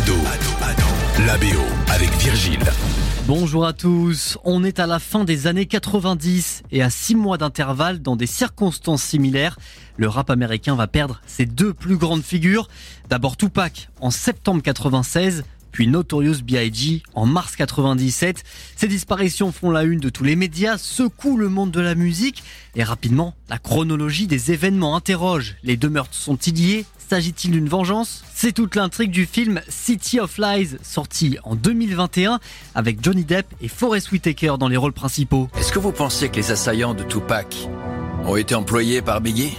Ado, avec Virgile. Bonjour à tous, on est à la fin des années 90 et à 6 mois d'intervalle dans des circonstances similaires, le rap américain va perdre ses deux plus grandes figures. D'abord Tupac en septembre 96, puis Notorious B.I.G. en mars 97. Ces disparitions font la une de tous les médias, secouent le monde de la musique et rapidement, la chronologie des événements interroge. Les deux meurtres sont-ils liés S'agit-il d'une vengeance? C'est toute l'intrigue du film City of Lies, sorti en 2021 avec Johnny Depp et Forest Whitaker dans les rôles principaux. Est-ce que vous pensiez que les assaillants de Tupac ont été employés par Biggie?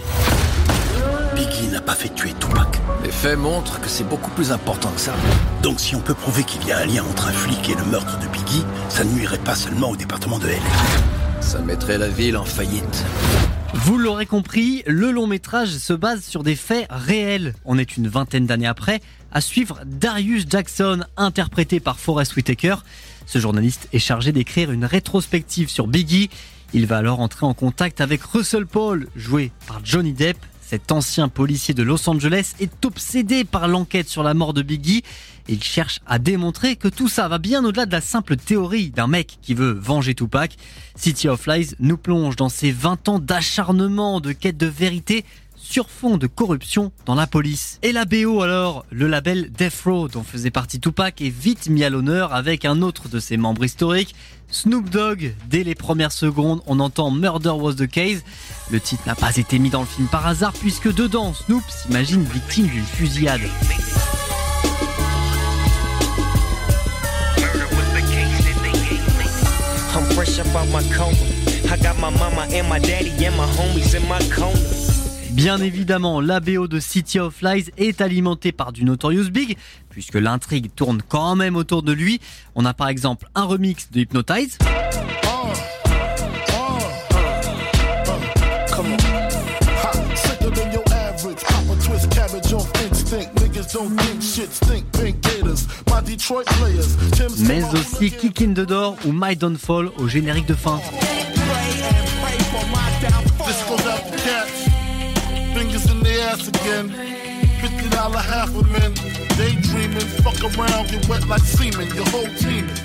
Biggie n'a pas fait tuer Tupac. Les faits montrent que c'est beaucoup plus important que ça. Donc si on peut prouver qu'il y a un lien entre un flic et le meurtre de Biggie, ça ne nuirait pas seulement au département de LA. Ça mettrait la ville en faillite. Vous l'aurez compris, le long métrage se base sur des faits réels. On est une vingtaine d'années après à suivre Darius Jackson, interprété par Forrest Whitaker. Ce journaliste est chargé d'écrire une rétrospective sur Biggie. Il va alors entrer en contact avec Russell Paul, joué par Johnny Depp, cet ancien policier de Los Angeles est obsédé par l'enquête sur la mort de Biggie il cherche à démontrer que tout ça va bien au-delà de la simple théorie d'un mec qui veut venger Tupac. City of Lies nous plonge dans ces 20 ans d'acharnement, de quête de vérité sur fond de corruption dans la police. Et la BO alors, le label Death Row dont faisait partie Tupac est vite mis à l'honneur avec un autre de ses membres historiques, Snoop Dogg. Dès les premières secondes, on entend Murder was the case. Le titre n'a pas été mis dans le film par hasard puisque dedans, Snoop s'imagine victime d'une fusillade. Bien évidemment, la BO de City of Lies est alimentée par du Notorious Big, puisque l'intrigue tourne quand même autour de lui. On a par exemple un remix de Hypnotize. Mais aussi Kick in the Door ou My Downfall au générique de fin.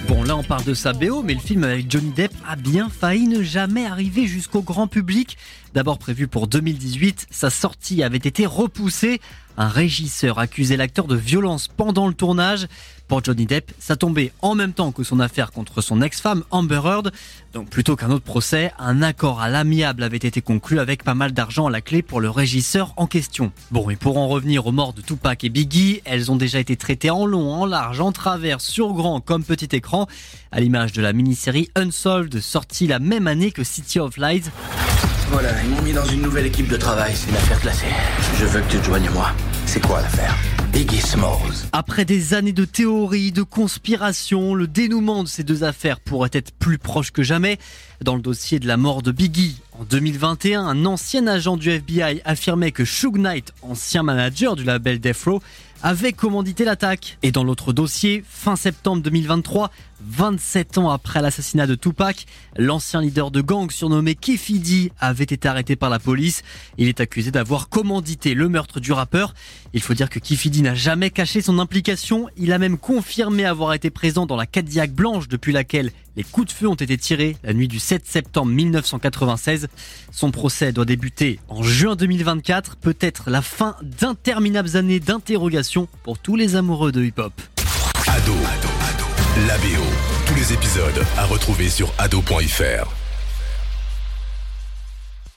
Bon, là on parle de sa BO, mais le film avec Johnny Depp a bien failli ne jamais arriver jusqu'au grand public. D'abord prévu pour 2018, sa sortie avait été repoussée. Un régisseur accusait l'acteur de violence pendant le tournage. Pour Johnny Depp, ça tombait en même temps que son affaire contre son ex-femme Amber Heard. Donc plutôt qu'un autre procès, un accord à l'amiable avait été conclu avec pas mal d'argent à la clé pour le régisseur en question. Bon, et pour en revenir aux morts de Tupac et Biggie, elles ont déjà été traitées en long, en large, en travers, sur grand comme petit écran, à l'image de la mini-série Unsolved sortie la même année que City of Lies. Voilà, ils m'ont mis dans une nouvelle équipe de travail, c'est une affaire classée. Je veux que tu te joignes moi. C'est quoi l'affaire? Après des années de théories, de conspiration, le dénouement de ces deux affaires pourrait être plus proche que jamais. Dans le dossier de la mort de Biggie, en 2021, un ancien agent du FBI affirmait que Suge Knight, ancien manager du label Death Row, avait commandité l'attaque. Et dans l'autre dossier, fin septembre 2023, 27 ans après l'assassinat de Tupac, l'ancien leader de gang surnommé Kefidi avait été arrêté par la police. Il est accusé d'avoir commandité le meurtre du rappeur. Il faut dire que Kefidi n'a jamais caché son implication. Il a même confirmé avoir été présent dans la Cadillac blanche depuis laquelle les coups de feu ont été tirés la nuit du 7 septembre 1996. Son procès doit débuter en juin 2024, peut-être la fin d'interminables années d'interrogation pour tous les amoureux de hip-hop. Ado, Ado, Ado, la BO. Tous les épisodes à retrouver sur ado.fr.